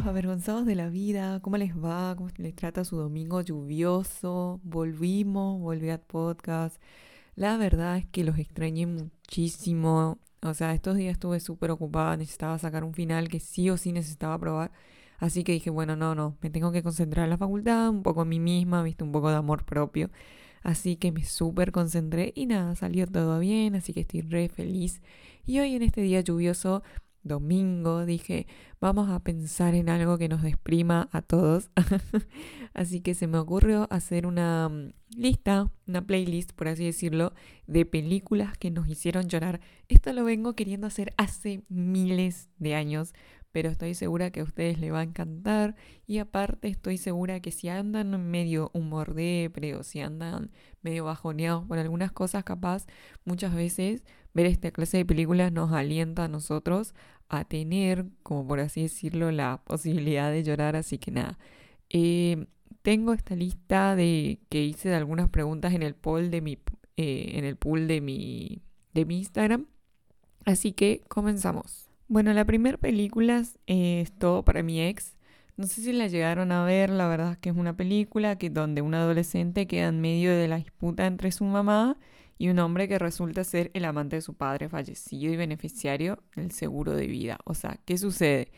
Bellos avergonzados de la vida, ¿cómo les va? ¿Cómo les trata su domingo lluvioso? Volvimos, volví al podcast. La verdad es que los extrañé muchísimo. O sea, estos días estuve súper ocupada, necesitaba sacar un final que sí o sí necesitaba probar. Así que dije, bueno, no, no, me tengo que concentrar en la facultad, un poco en mí misma, viste, un poco de amor propio. Así que me súper concentré y nada, salió todo bien, así que estoy re feliz. Y hoy en este día lluvioso domingo, dije, vamos a pensar en algo que nos desprima a todos. así que se me ocurrió hacer una mm, lista, una playlist, por así decirlo, de películas que nos hicieron llorar. Esto lo vengo queriendo hacer hace miles de años, pero estoy segura que a ustedes les va a encantar y aparte estoy segura que si andan medio humor depre o si andan medio bajoneados por algunas cosas capaz, muchas veces ver esta clase de películas nos alienta a nosotros a tener, como por así decirlo, la posibilidad de llorar, así que nada. Eh, tengo esta lista de que hice de algunas preguntas en el poll de mi eh, en el pool de mi de mi Instagram. Así que comenzamos. Bueno, la primera película es Todo para mi ex. No sé si la llegaron a ver, la verdad es que es una película que donde un adolescente queda en medio de la disputa entre su mamá y un hombre que resulta ser el amante de su padre fallecido y beneficiario del seguro de vida. O sea, ¿qué sucede?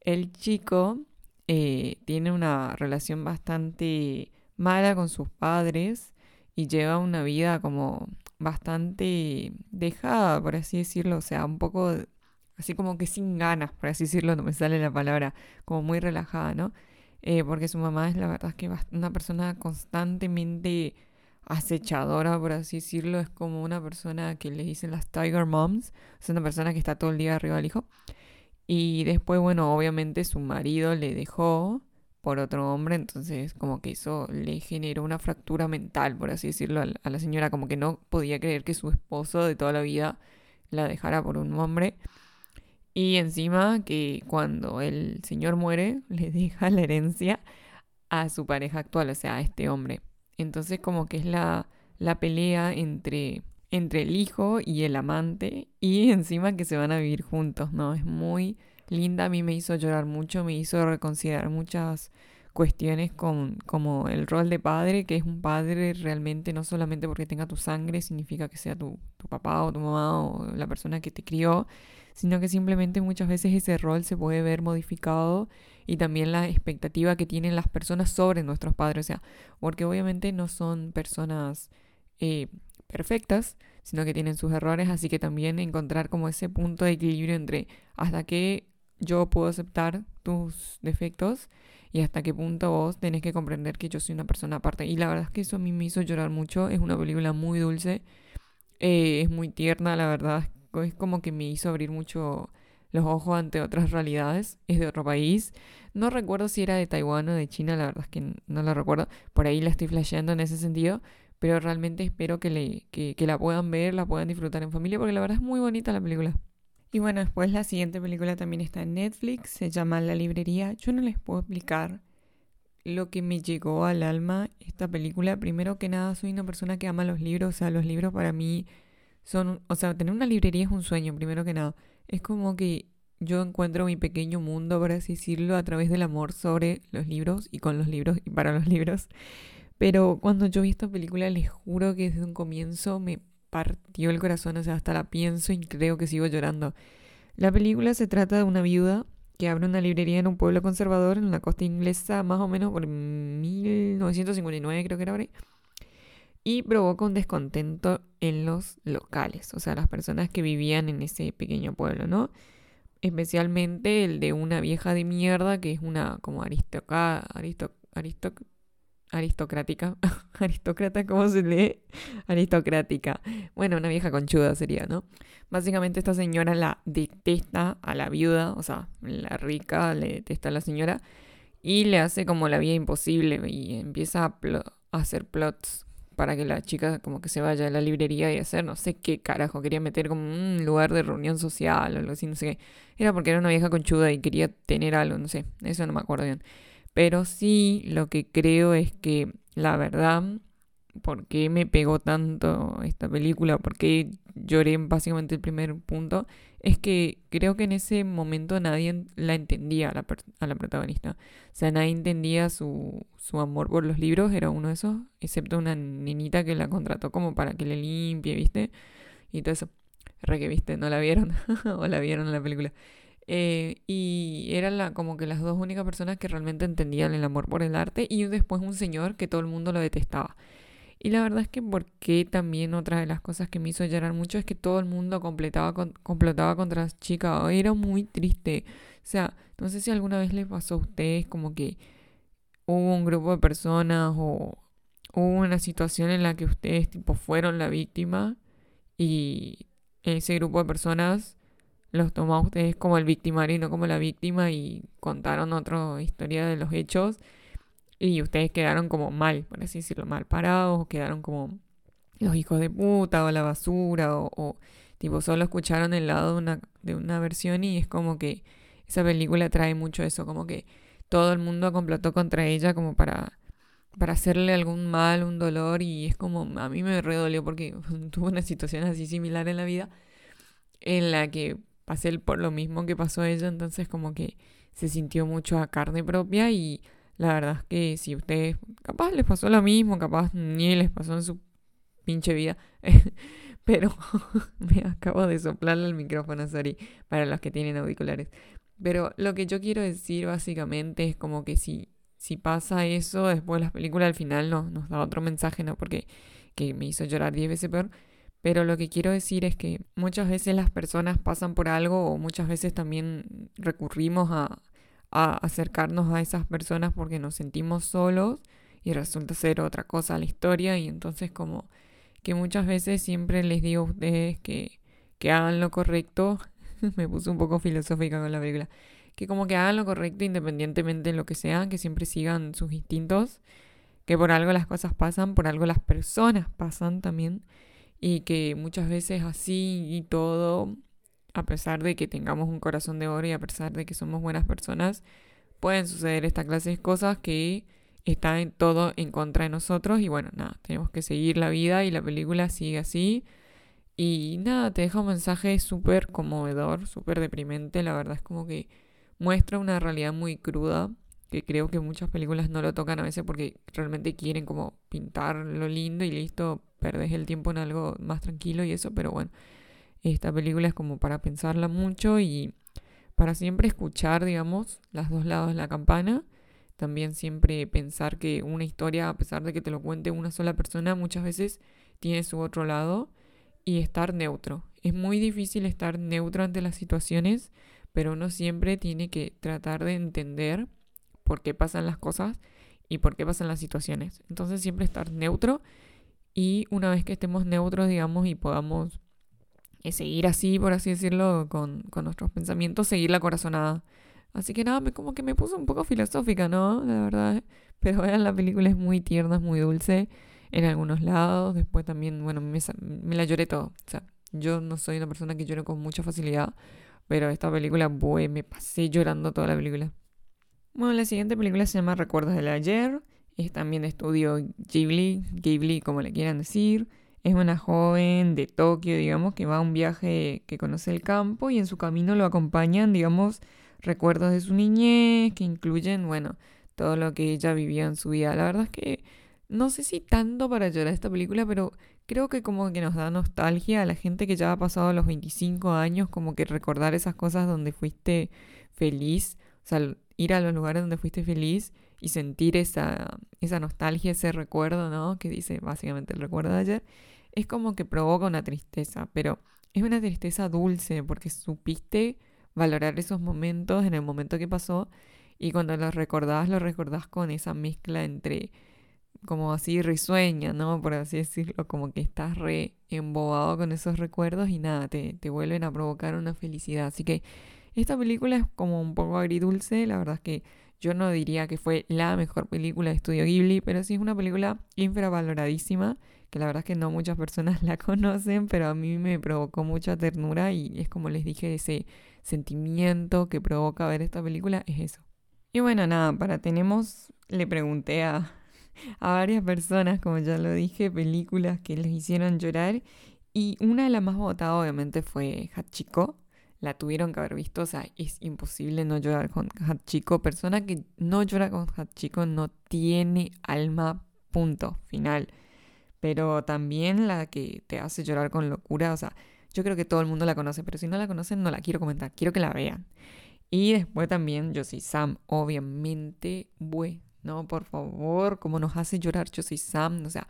El chico eh, tiene una relación bastante mala con sus padres y lleva una vida como bastante dejada, por así decirlo, o sea, un poco así como que sin ganas, por así decirlo, no me sale la palabra, como muy relajada, ¿no? Eh, porque su mamá es la verdad es que una persona constantemente acechadora, por así decirlo, es como una persona que le dicen las Tiger Moms, es una persona que está todo el día arriba del hijo. Y después, bueno, obviamente su marido le dejó por otro hombre, entonces como que eso le generó una fractura mental, por así decirlo, a la señora, como que no podía creer que su esposo de toda la vida la dejara por un hombre. Y encima que cuando el señor muere, le deja la herencia a su pareja actual, o sea, a este hombre. Entonces como que es la, la pelea entre, entre el hijo y el amante y encima que se van a vivir juntos, ¿no? Es muy linda, a mí me hizo llorar mucho, me hizo reconsiderar muchas cuestiones con, como el rol de padre, que es un padre realmente no solamente porque tenga tu sangre, significa que sea tu, tu papá o tu mamá o la persona que te crió, sino que simplemente muchas veces ese rol se puede ver modificado y también la expectativa que tienen las personas sobre nuestros padres, o sea, porque obviamente no son personas eh, perfectas, sino que tienen sus errores, así que también encontrar como ese punto de equilibrio entre hasta qué yo puedo aceptar tus defectos y hasta qué punto vos tenés que comprender que yo soy una persona aparte. Y la verdad es que eso a mí me hizo llorar mucho, es una película muy dulce, eh, es muy tierna, la verdad es como que me hizo abrir mucho los ojos ante otras realidades. Es de otro país. No recuerdo si era de Taiwán o de China, la verdad es que no lo recuerdo. Por ahí la estoy flasheando en ese sentido. Pero realmente espero que, le, que, que la puedan ver, la puedan disfrutar en familia, porque la verdad es muy bonita la película. Y bueno, después la siguiente película también está en Netflix, se llama La Librería. Yo no les puedo explicar lo que me llegó al alma esta película. Primero que nada, soy una persona que ama los libros, o sea, los libros para mí son, o sea, tener una librería es un sueño, primero que nada. Es como que yo encuentro mi pequeño mundo, por así decirlo, a través del amor sobre los libros y con los libros y para los libros. Pero cuando yo vi esta película, les juro que desde un comienzo me partió el corazón, o sea, hasta la pienso y creo que sigo llorando. La película se trata de una viuda que abre una librería en un pueblo conservador en la costa inglesa, más o menos por 1959, creo que era y provoca un descontento en los locales, o sea, las personas que vivían en ese pequeño pueblo, ¿no? Especialmente el de una vieja de mierda que es una como aristocrática, aristocrática, aristócrata, ¿cómo se lee? Aristocrática. Bueno, una vieja conchuda sería, ¿no? Básicamente esta señora la detesta a la viuda, o sea, la rica le detesta a la señora y le hace como la vida imposible y empieza a hacer plots para que la chica como que se vaya a la librería y hacer no sé qué carajo, quería meter como un lugar de reunión social o algo así, no sé qué. Era porque era una vieja conchuda y quería tener algo, no sé, eso no me acuerdo bien. Pero sí lo que creo es que la verdad, ¿por qué me pegó tanto esta película? ¿Por qué lloré básicamente el primer punto? Es que creo que en ese momento nadie la entendía a la, a la protagonista. O sea, nadie entendía su, su, amor por los libros, era uno de esos, excepto una niñita que la contrató como para que le limpie, ¿viste? Y todo eso. Re que, ¿viste? ¿No la vieron? ¿O la vieron en la película? Eh, y eran la, como que las dos únicas personas que realmente entendían el amor por el arte y después un señor que todo el mundo lo detestaba. Y la verdad es que porque también otra de las cosas que me hizo llorar mucho es que todo el mundo completaba complotaba contra chica. Era muy triste. O sea, no sé si alguna vez les pasó a ustedes como que hubo un grupo de personas o hubo una situación en la que ustedes tipo fueron la víctima y ese grupo de personas los tomó a ustedes como el victimario y no como la víctima y contaron otra historia de los hechos y ustedes quedaron como mal, por así decirlo, mal parados, o quedaron como los hijos de puta o la basura, o, tipo solo escucharon el lado de una, de una versión y es como que esa película trae mucho eso, como que todo el mundo complotó contra ella como para, para hacerle algún mal, un dolor y es como, a mí me redolió porque tuve una situación así similar en la vida en la que pasé por lo mismo que pasó ella, entonces como que se sintió mucho a carne propia y la verdad es que si ustedes, capaz les pasó lo mismo, capaz ni les pasó en su pinche vida, pero me acabo de soplarle el micrófono, sorry, para los que tienen auriculares. Pero lo que yo quiero decir básicamente es como que si, si pasa eso, después la película al final nos, nos da otro mensaje, ¿no? Porque que me hizo llorar 10 veces peor. Pero lo que quiero decir es que muchas veces las personas pasan por algo o muchas veces también recurrimos a, a acercarnos a esas personas porque nos sentimos solos y resulta ser otra cosa la historia. Y entonces como que muchas veces siempre les digo a ustedes que, que hagan lo correcto, me puse un poco filosófica con la película, que como que hagan lo correcto independientemente de lo que sea, que siempre sigan sus instintos, que por algo las cosas pasan, por algo las personas pasan también. Y que muchas veces así y todo a pesar de que tengamos un corazón de oro y a pesar de que somos buenas personas, pueden suceder esta clase de cosas que están en todo en contra de nosotros y bueno, nada, tenemos que seguir la vida y la película sigue así. Y nada, te deja un mensaje súper conmovedor, súper deprimente, la verdad es como que muestra una realidad muy cruda, que creo que muchas películas no lo tocan a veces porque realmente quieren como pintar lo lindo y listo, perdes el tiempo en algo más tranquilo y eso, pero bueno, esta película es como para pensarla mucho y para siempre escuchar, digamos, los dos lados de la campana. También siempre pensar que una historia, a pesar de que te lo cuente una sola persona, muchas veces tiene su otro lado y estar neutro. Es muy difícil estar neutro ante las situaciones, pero uno siempre tiene que tratar de entender por qué pasan las cosas y por qué pasan las situaciones. Entonces siempre estar neutro y una vez que estemos neutros, digamos, y podamos seguir así, por así decirlo, con, con, nuestros pensamientos, seguir la corazonada. Así que nada, me, como que me puso un poco filosófica, ¿no? La verdad. Pero vean, la película es muy tierna, es muy dulce en algunos lados. Después también, bueno, me, me la lloré todo. O sea, yo no soy una persona que llore con mucha facilidad. Pero esta película, pues, me pasé llorando toda la película. Bueno, la siguiente película se llama Recuerdos del Ayer. Es también de estudio Ghibli, Ghibli como le quieran decir. Es una joven de Tokio, digamos, que va a un viaje que conoce el campo y en su camino lo acompañan, digamos, recuerdos de su niñez que incluyen, bueno, todo lo que ella vivió en su vida. La verdad es que no sé si tanto para llorar esta película, pero creo que como que nos da nostalgia a la gente que ya ha pasado los 25 años, como que recordar esas cosas donde fuiste feliz, o sea, ir a los lugares donde fuiste feliz y sentir esa, esa nostalgia, ese recuerdo, ¿no? Que dice básicamente el recuerdo de ayer es como que provoca una tristeza, pero es una tristeza dulce porque supiste valorar esos momentos en el momento que pasó y cuando los recordás, los recordás con esa mezcla entre como así risueña, ¿no? Por así decirlo, como que estás re embobado con esos recuerdos y nada, te, te vuelven a provocar una felicidad. Así que esta película es como un poco agridulce, la verdad es que yo no diría que fue la mejor película de Estudio Ghibli, pero sí es una película infravaloradísima que la verdad es que no muchas personas la conocen, pero a mí me provocó mucha ternura y es como les dije, ese sentimiento que provoca ver esta película es eso. Y bueno, nada, para tenemos, le pregunté a, a varias personas, como ya lo dije, películas que les hicieron llorar y una de las más votadas obviamente fue Hachiko, la tuvieron que haber visto. O sea, es imposible no llorar con Hachiko. Persona que no llora con Hachiko no tiene alma, punto, final. Pero también la que te hace llorar con locura, o sea, yo creo que todo el mundo la conoce, pero si no la conocen no la quiero comentar, quiero que la vean. Y después también Yo soy Sam, obviamente, bueno, por favor, como nos hace llorar Yo soy Sam, o sea,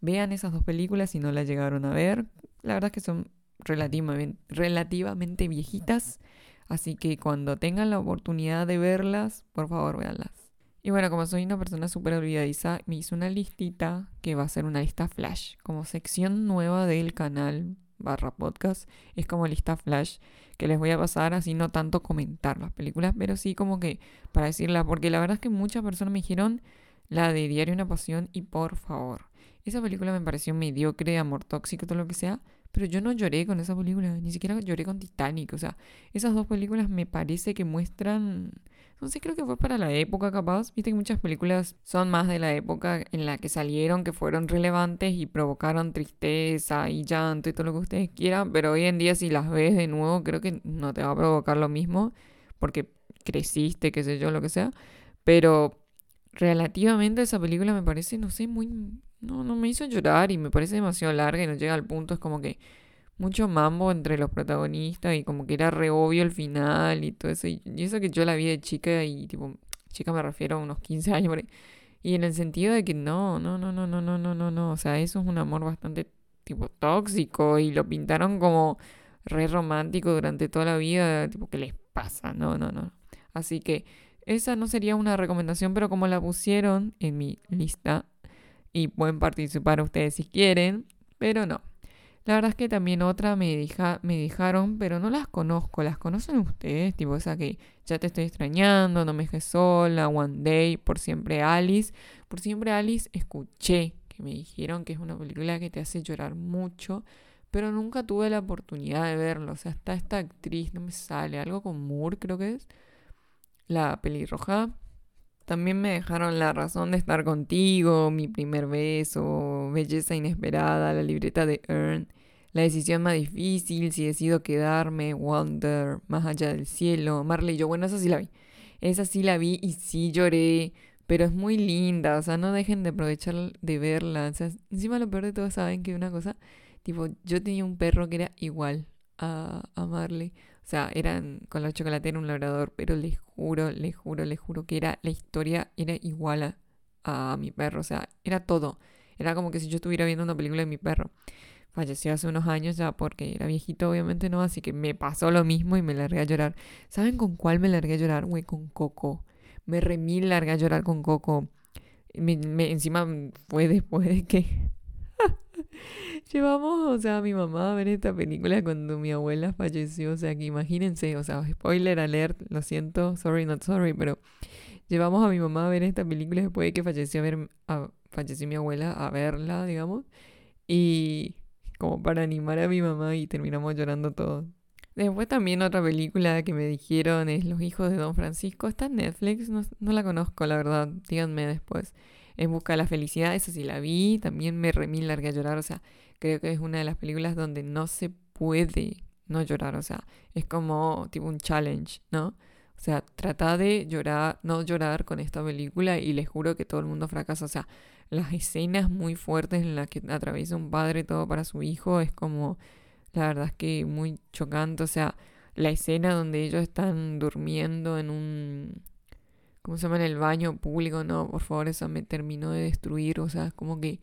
vean esas dos películas si no las llegaron a ver. La verdad es que son relativamente, viejitas. Así que cuando tengan la oportunidad de verlas, por favor, véanlas. Y bueno, como soy una persona súper olvidadiza, me hice una listita que va a ser una lista flash, como sección nueva del canal barra podcast. Es como lista flash que les voy a pasar así, no tanto comentar las películas, pero sí como que para decirla, porque la verdad es que muchas personas me dijeron la de Diario una Pasión y por favor, esa película me pareció mediocre, amor tóxico, todo lo que sea, pero yo no lloré con esa película, ni siquiera lloré con Titanic. O sea, esas dos películas me parece que muestran... No sé, creo que fue para la época capaz. Viste que muchas películas son más de la época en la que salieron, que fueron relevantes y provocaron tristeza y llanto y todo lo que ustedes quieran. Pero hoy en día si las ves de nuevo, creo que no te va a provocar lo mismo. Porque creciste, qué sé yo, lo que sea. Pero relativamente esa película me parece, no sé, muy no, no me hizo llorar y me parece demasiado larga y no llega al punto. Es como que mucho mambo entre los protagonistas y como que era re obvio el final y todo eso. Y, eso que yo la vi de chica y tipo, chica me refiero a unos 15 años. Y en el sentido de que no, no, no, no, no, no, no, no, no. O sea, eso es un amor bastante tipo tóxico y lo pintaron como re romántico durante toda la vida. Tipo, ¿qué les pasa? No, no, no. Así que esa no sería una recomendación, pero como la pusieron en mi lista y pueden participar ustedes si quieren, pero no. La verdad es que también otra me, deja, me dejaron, pero no las conozco. ¿Las conocen ustedes? Tipo esa que ya te estoy extrañando, no me dejes sola, One Day, Por Siempre Alice. Por Siempre Alice escuché que me dijeron que es una película que te hace llorar mucho, pero nunca tuve la oportunidad de verlo. O sea, está esta actriz, no me sale, algo con Moore creo que es, la pelirroja. También me dejaron la razón de estar contigo, mi primer beso, belleza inesperada, la libreta de Earn, la decisión más difícil, si decido quedarme, Wonder, más allá del cielo, Marley yo, bueno, esa sí la vi. Esa sí la vi y sí lloré, pero es muy linda, o sea, no dejen de aprovechar de verla. O sea, encima lo peor de todo, saben que una cosa, tipo, yo tenía un perro que era igual a, a Marley. O sea, eran con la chocolatera un labrador, pero les juro, les juro, les juro que era la historia era igual a, mi perro. O sea, era todo. Era como que si yo estuviera viendo una película de mi perro. Falleció hace unos años ya porque era viejito, obviamente no, así que me pasó lo mismo y me largué a llorar. ¿Saben con cuál me largué a llorar? Güey, con Coco. Me remí largué a llorar con Coco. encima fue después de que Llevamos, o sea, a mi mamá a ver esta película cuando mi abuela falleció. O sea, que imagínense, o sea, spoiler alert, lo siento, sorry, not sorry, pero llevamos a mi mamá a ver esta película después de que falleció, a ver, falleció mi abuela a verla, digamos. Y como para animar a mi mamá y terminamos llorando todos. Después también otra película que me dijeron es Los hijos de Don Francisco. Está en Netflix, no, no la conozco, la verdad. Díganme después. En busca de la felicidad, esa sí la vi. También me remí larga a llorar. O sea, creo que es una de las películas donde no se puede no llorar. O sea, es como tipo un challenge, ¿no? O sea, trata de llorar, no llorar con esta película y les juro que todo el mundo fracasa. O sea, las escenas muy fuertes en las que atraviesa un padre todo para su hijo es como, la verdad es que muy chocante. O sea, la escena donde ellos están durmiendo en un ¿cómo se llama? En el baño público, no, por favor, eso me terminó de destruir, o sea, como que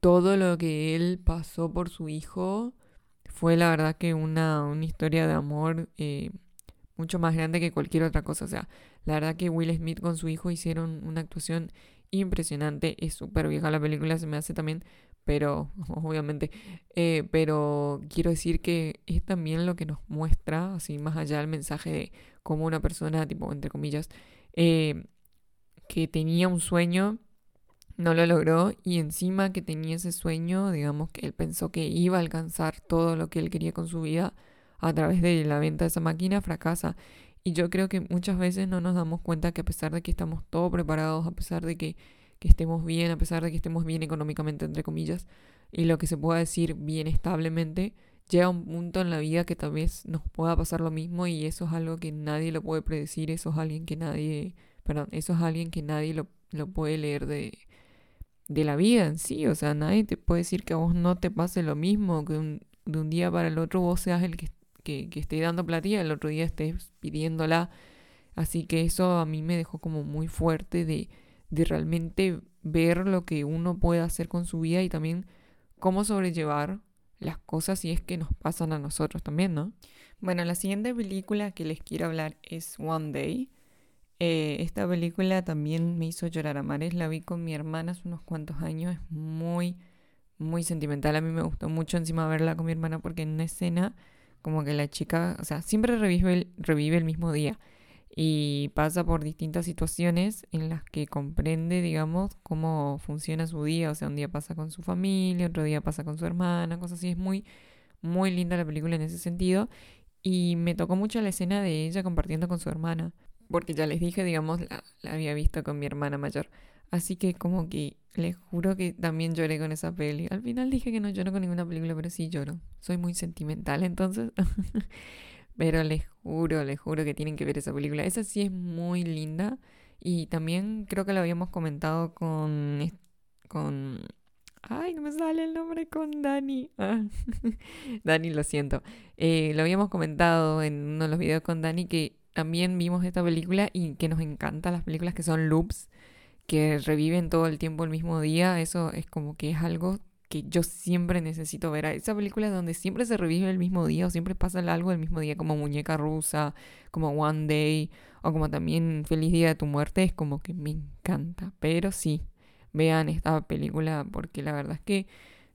todo lo que él pasó por su hijo fue la verdad que una, una historia de amor eh, mucho más grande que cualquier otra cosa, o sea, la verdad que Will Smith con su hijo hicieron una actuación impresionante, es súper vieja la película, se me hace también, pero obviamente, eh, pero quiero decir que es también lo que nos muestra, así más allá del mensaje de cómo una persona, tipo, entre comillas, eh, que tenía un sueño, no lo logró y encima que tenía ese sueño, digamos que él pensó que iba a alcanzar todo lo que él quería con su vida a través de la venta de esa máquina, fracasa. Y yo creo que muchas veces no nos damos cuenta que a pesar de que estamos todos preparados, a pesar de que, que estemos bien, a pesar de que estemos bien económicamente, entre comillas, y lo que se pueda decir bien establemente, llega un punto en la vida que tal vez nos pueda pasar lo mismo y eso es algo que nadie lo puede predecir, eso es alguien que nadie, perdón, eso es alguien que nadie lo, lo puede leer de, de la vida en sí, o sea, nadie te puede decir que a vos no te pase lo mismo, que de un día para el otro vos seas el que, que, que esté dando platilla, el otro día estés pidiéndola, así que eso a mí me dejó como muy fuerte de, de realmente ver lo que uno puede hacer con su vida y también cómo sobrellevar las cosas si es que nos pasan a nosotros también, ¿no? Bueno, la siguiente película que les quiero hablar es One Day. Eh, esta película también me hizo llorar a mares, la vi con mi hermana hace unos cuantos años, es muy, muy sentimental, a mí me gustó mucho encima verla con mi hermana porque en una escena como que la chica, o sea, siempre revive revive el mismo día y pasa por distintas situaciones en las que comprende, digamos, cómo funciona su día. O sea, un día pasa con su familia, otro día pasa con su hermana, cosas así. Es muy, muy linda la película en ese sentido. Y me tocó mucho la escena de ella compartiendo con su hermana. Porque ya les dije, digamos, la, la había visto con mi hermana mayor. Así que como que les juro que también lloré con esa peli. Al final dije que no lloro con ninguna película, pero sí lloro. Soy muy sentimental, entonces Pero les juro, les juro que tienen que ver esa película. Esa sí es muy linda. Y también creo que lo habíamos comentado con. con. Ay, no me sale el nombre con Dani. Ah, Dani, lo siento. Eh, lo habíamos comentado en uno de los videos con Dani que también vimos esta película y que nos encantan las películas que son loops, que reviven todo el tiempo el mismo día. Eso es como que es algo que yo siempre necesito ver. Esa película donde siempre se revive el mismo día o siempre pasa algo el mismo día, como Muñeca Rusa, como One Day, o como también Feliz Día de tu Muerte, es como que me encanta. Pero sí, vean esta película porque la verdad es que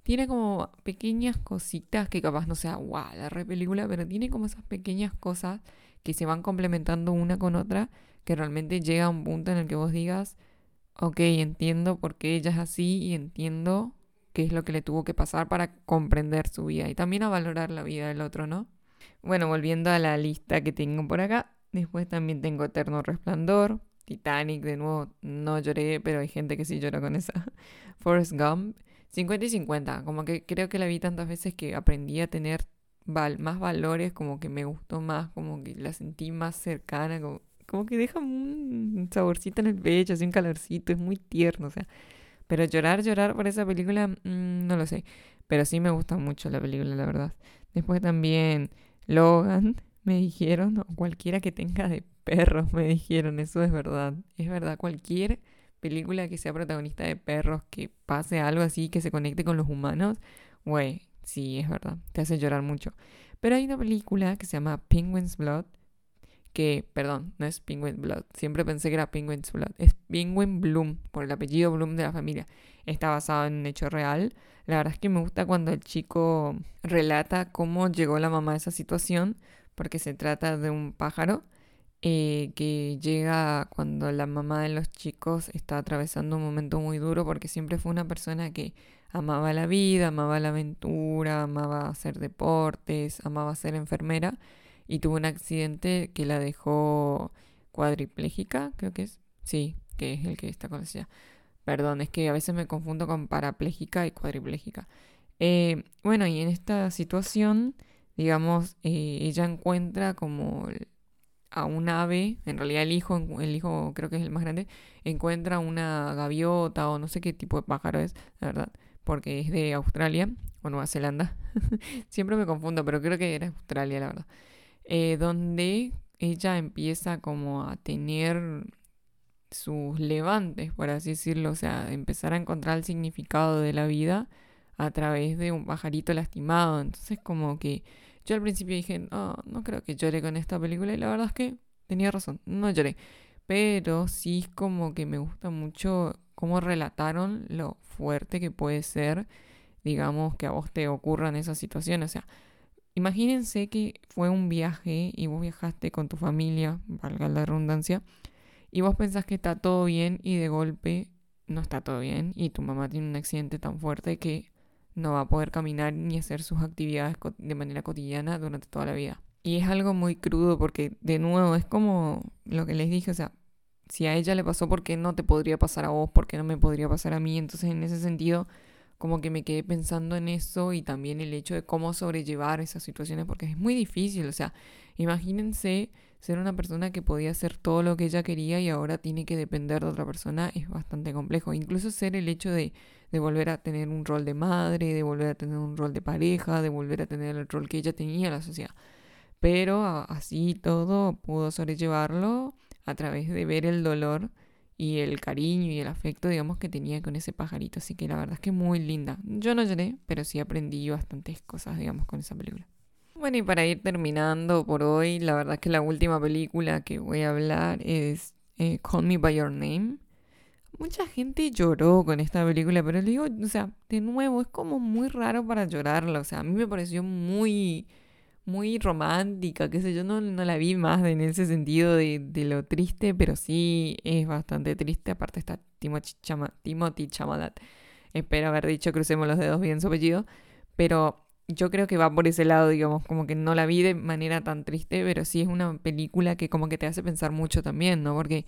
tiene como pequeñas cositas que capaz no sea guau, la re película, pero tiene como esas pequeñas cosas que se van complementando una con otra, que realmente llega a un punto en el que vos digas, ok, entiendo por qué ella es así y entiendo qué es lo que le tuvo que pasar para comprender su vida y también a valorar la vida del otro, ¿no? Bueno, volviendo a la lista que tengo por acá, después también tengo Eterno Resplandor, Titanic, de nuevo no lloré, pero hay gente que sí llora con esa. Forrest Gump, 50 y 50, como que creo que la vi tantas veces que aprendí a tener más valores, como que me gustó más, como que la sentí más cercana, como, como que deja un saborcito en el pecho, así un calorcito, es muy tierno, o sea, pero llorar, llorar por esa película, mm, no lo sé. Pero sí me gusta mucho la película, la verdad. Después también Logan, me dijeron, o cualquiera que tenga de perros, me dijeron, eso es verdad. Es verdad, cualquier película que sea protagonista de perros, que pase algo así, que se conecte con los humanos, güey, sí, es verdad, te hace llorar mucho. Pero hay una película que se llama Penguin's Blood, que, perdón, no es Penguin Blood, siempre pensé que era Penguin's Blood, es Penguin Bloom, por el apellido Bloom de la familia. Está basado en un hecho real. La verdad es que me gusta cuando el chico relata cómo llegó la mamá a esa situación, porque se trata de un pájaro eh, que llega cuando la mamá de los chicos está atravesando un momento muy duro, porque siempre fue una persona que amaba la vida, amaba la aventura, amaba hacer deportes, amaba ser enfermera y tuvo un accidente que la dejó cuadriplégica, creo que es. Sí, que es el que está conocida. Perdón, es que a veces me confundo con parapléjica y cuadriplégica. Eh, bueno, y en esta situación, digamos, eh, ella encuentra como a un ave, en realidad el hijo, el hijo creo que es el más grande, encuentra una gaviota o no sé qué tipo de pájaro es, la verdad, porque es de Australia o Nueva Zelanda. Siempre me confundo, pero creo que era Australia, la verdad. Eh, donde ella empieza como a tener sus levantes, por así decirlo, o sea, empezar a encontrar el significado de la vida a través de un pajarito lastimado. Entonces como que yo al principio dije, no, no creo que llore con esta película y la verdad es que tenía razón, no lloré. Pero sí es como que me gusta mucho cómo relataron lo fuerte que puede ser, digamos, que a vos te ocurran esas situaciones. O sea, Imagínense que fue un viaje y vos viajaste con tu familia, valga la redundancia, y vos pensás que está todo bien y de golpe no está todo bien y tu mamá tiene un accidente tan fuerte que no va a poder caminar ni hacer sus actividades de manera cotidiana durante toda la vida. Y es algo muy crudo porque de nuevo es como lo que les dije, o sea, si a ella le pasó, ¿por qué no te podría pasar a vos? ¿Por qué no me podría pasar a mí? Entonces en ese sentido como que me quedé pensando en eso y también el hecho de cómo sobrellevar esas situaciones, porque es muy difícil, o sea, imagínense ser una persona que podía hacer todo lo que ella quería y ahora tiene que depender de otra persona, es bastante complejo. Incluso ser el hecho de, de volver a tener un rol de madre, de volver a tener un rol de pareja, de volver a tener el rol que ella tenía en la sociedad. Pero así todo pudo sobrellevarlo a través de ver el dolor y el cariño y el afecto, digamos, que tenía con ese pajarito. Así que la verdad es que muy linda. Yo no lloré, pero sí aprendí bastantes cosas, digamos, con esa película. Bueno, y para ir terminando por hoy, la verdad es que la última película que voy a hablar es eh, Call Me By Your Name. Mucha gente lloró con esta película, pero le digo, o sea, de nuevo, es como muy raro para llorarla. O sea, a mí me pareció muy muy romántica, qué sé yo, no, no la vi más en ese sentido de, de, lo triste, pero sí es bastante triste. Aparte está Timothy, Chama. Espero haber dicho, crucemos los dedos bien su apellido. Pero yo creo que va por ese lado, digamos, como que no la vi de manera tan triste, pero sí es una película que como que te hace pensar mucho también, ¿no? Porque,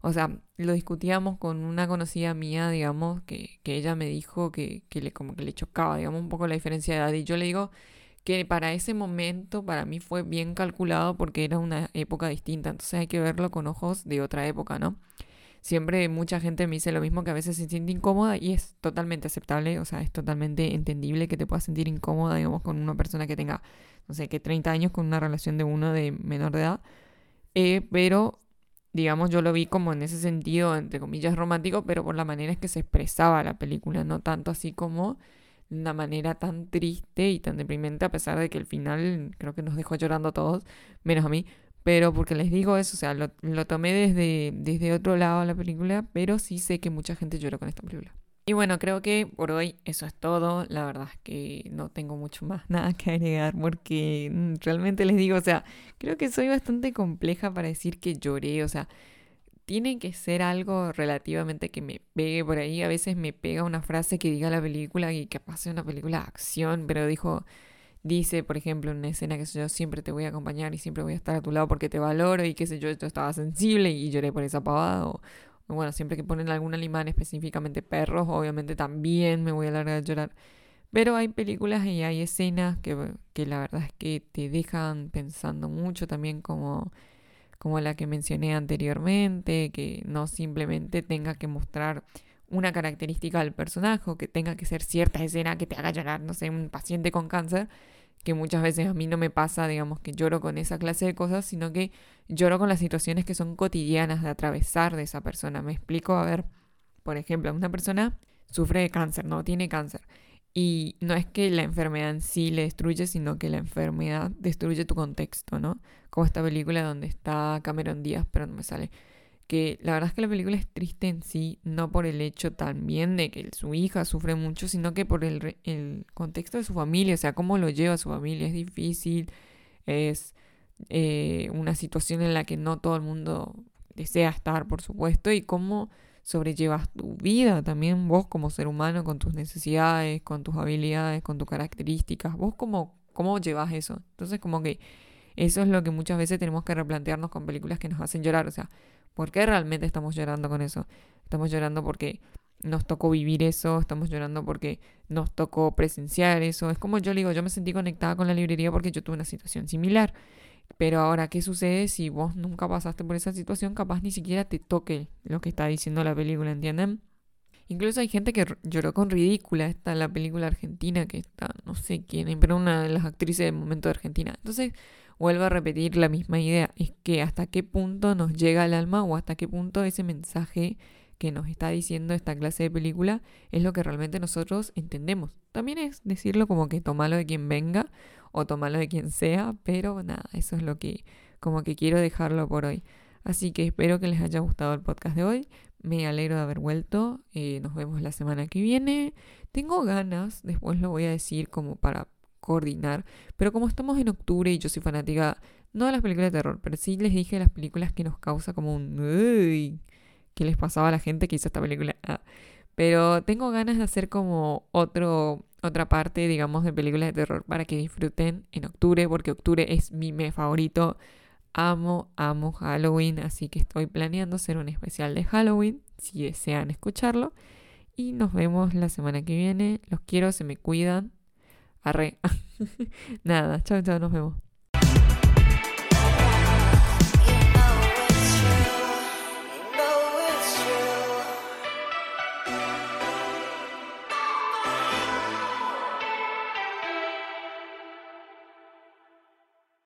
o sea, lo discutíamos con una conocida mía, digamos, que, que ella me dijo que, que le como que le chocaba, digamos, un poco la diferencia de edad. Y yo le digo que para ese momento para mí fue bien calculado porque era una época distinta, entonces hay que verlo con ojos de otra época, ¿no? Siempre mucha gente me dice lo mismo que a veces se siente incómoda y es totalmente aceptable, o sea, es totalmente entendible que te puedas sentir incómoda, digamos, con una persona que tenga, no sé, que 30 años con una relación de uno de menor de edad, eh, pero digamos, yo lo vi como en ese sentido, entre comillas, romántico, pero por la manera en que se expresaba la película, no tanto así como de una manera tan triste y tan deprimente, a pesar de que el final creo que nos dejó llorando a todos, menos a mí. Pero porque les digo eso, o sea, lo, lo tomé desde, desde otro lado la película, pero sí sé que mucha gente lloró con esta película. Y bueno, creo que por hoy eso es todo. La verdad es que no tengo mucho más nada que agregar porque mm, realmente les digo, o sea, creo que soy bastante compleja para decir que lloré, o sea, tiene que ser algo relativamente que me pegue por ahí. A veces me pega una frase que diga la película y que pase una película de acción, pero dijo, dice, por ejemplo, en una escena que yo siempre te voy a acompañar y siempre voy a estar a tu lado porque te valoro y qué sé yo, yo estaba sensible y lloré por esa pavada. O, bueno, siempre que ponen algún animal, específicamente perros, obviamente también me voy a largar a llorar. Pero hay películas y hay escenas que, que la verdad es que te dejan pensando mucho también como como la que mencioné anteriormente, que no simplemente tenga que mostrar una característica del personaje o que tenga que ser cierta escena que te haga llorar, no sé, un paciente con cáncer, que muchas veces a mí no me pasa, digamos, que lloro con esa clase de cosas, sino que lloro con las situaciones que son cotidianas de atravesar de esa persona. Me explico, a ver, por ejemplo, una persona sufre de cáncer, no tiene cáncer. Y no es que la enfermedad en sí le destruye, sino que la enfermedad destruye tu contexto, ¿no? Como esta película donde está Cameron Díaz, pero no me sale. Que la verdad es que la película es triste en sí, no por el hecho también de que su hija sufre mucho, sino que por el, el contexto de su familia, o sea, cómo lo lleva su familia. Es difícil, es eh, una situación en la que no todo el mundo desea estar, por supuesto, y cómo sobrellevas tu vida también vos como ser humano con tus necesidades, con tus habilidades, con tus características, vos cómo, cómo llevas eso. Entonces como que eso es lo que muchas veces tenemos que replantearnos con películas que nos hacen llorar, o sea, ¿por qué realmente estamos llorando con eso? Estamos llorando porque nos tocó vivir eso, estamos llorando porque nos tocó presenciar eso. Es como yo digo, yo me sentí conectada con la librería porque yo tuve una situación similar. Pero ahora, ¿qué sucede si vos nunca pasaste por esa situación? Capaz ni siquiera te toque lo que está diciendo la película, ¿entienden? Incluso hay gente que lloró con ridícula. Está la película argentina que está, no sé quién, pero una de las actrices del momento de Argentina. Entonces, vuelvo a repetir la misma idea. Es que hasta qué punto nos llega al alma o hasta qué punto ese mensaje que nos está diciendo esta clase de película es lo que realmente nosotros entendemos. También es decirlo como que tomalo de quien venga o tomarlo de quien sea, pero nada, eso es lo que como que quiero dejarlo por hoy. Así que espero que les haya gustado el podcast de hoy. Me alegro de haber vuelto. Eh, nos vemos la semana que viene. Tengo ganas, después lo voy a decir como para coordinar. Pero como estamos en octubre y yo soy fanática, no de las películas de terror, pero sí les dije las películas que nos causa como un... Uy, ¿Qué les pasaba a la gente que hizo esta película? Ah, pero tengo ganas de hacer como otro otra parte, digamos, de películas de terror para que disfruten en octubre, porque octubre es mi mes favorito. Amo, amo Halloween, así que estoy planeando hacer un especial de Halloween, si desean escucharlo. Y nos vemos la semana que viene. Los quiero, se me cuidan. Arre. Nada, chao, chao, nos vemos.